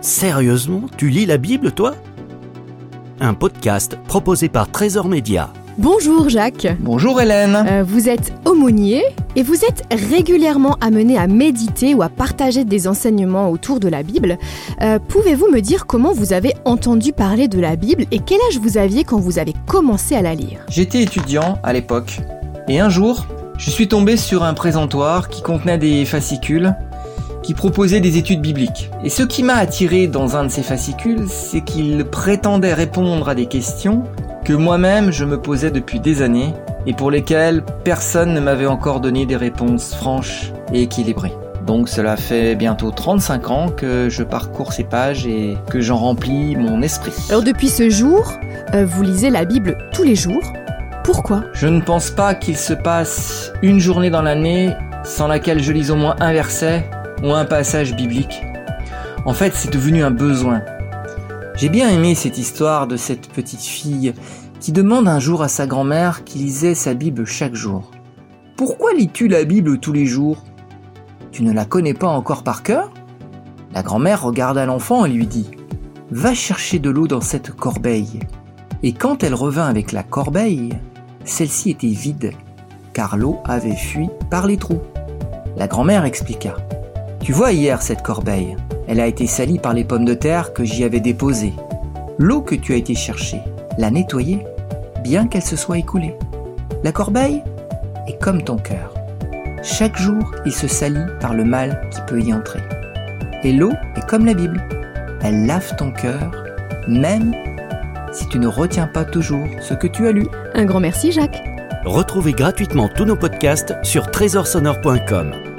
Sérieusement, tu lis la Bible, toi? Un podcast proposé par Trésor Média. Bonjour Jacques. Bonjour Hélène. Euh, vous êtes aumônier et vous êtes régulièrement amené à méditer ou à partager des enseignements autour de la Bible. Euh, Pouvez-vous me dire comment vous avez entendu parler de la Bible et quel âge vous aviez quand vous avez commencé à la lire? J'étais étudiant à l'époque et un jour, je suis tombé sur un présentoir qui contenait des fascicules qui proposait des études bibliques. Et ce qui m'a attiré dans un de ces fascicules, c'est qu'il prétendait répondre à des questions que moi-même je me posais depuis des années et pour lesquelles personne ne m'avait encore donné des réponses franches et équilibrées. Donc cela fait bientôt 35 ans que je parcours ces pages et que j'en remplis mon esprit. Alors depuis ce jour, euh, vous lisez la Bible tous les jours. Pourquoi? Je ne pense pas qu'il se passe une journée dans l'année sans laquelle je lise au moins un verset ou un passage biblique. En fait, c'est devenu un besoin. J'ai bien aimé cette histoire de cette petite fille qui demande un jour à sa grand-mère qui lisait sa Bible chaque jour. Pourquoi lis-tu la Bible tous les jours? Tu ne la connais pas encore par cœur? La grand-mère regarda l'enfant et lui dit Va chercher de l'eau dans cette corbeille. Et quand elle revint avec la corbeille, celle-ci était vide, car l'eau avait fui par les trous. La grand-mère expliqua tu vois hier cette corbeille, elle a été salie par les pommes de terre que j'y avais déposées. L'eau que tu as été chercher, l'a nettoyée, bien qu'elle se soit écoulée. La corbeille est comme ton cœur. Chaque jour, il se salit par le mal qui peut y entrer. Et l'eau est comme la Bible. Elle lave ton cœur, même si tu ne retiens pas toujours ce que tu as lu. Un grand merci Jacques. Retrouvez gratuitement tous nos podcasts sur trésorsonore.com.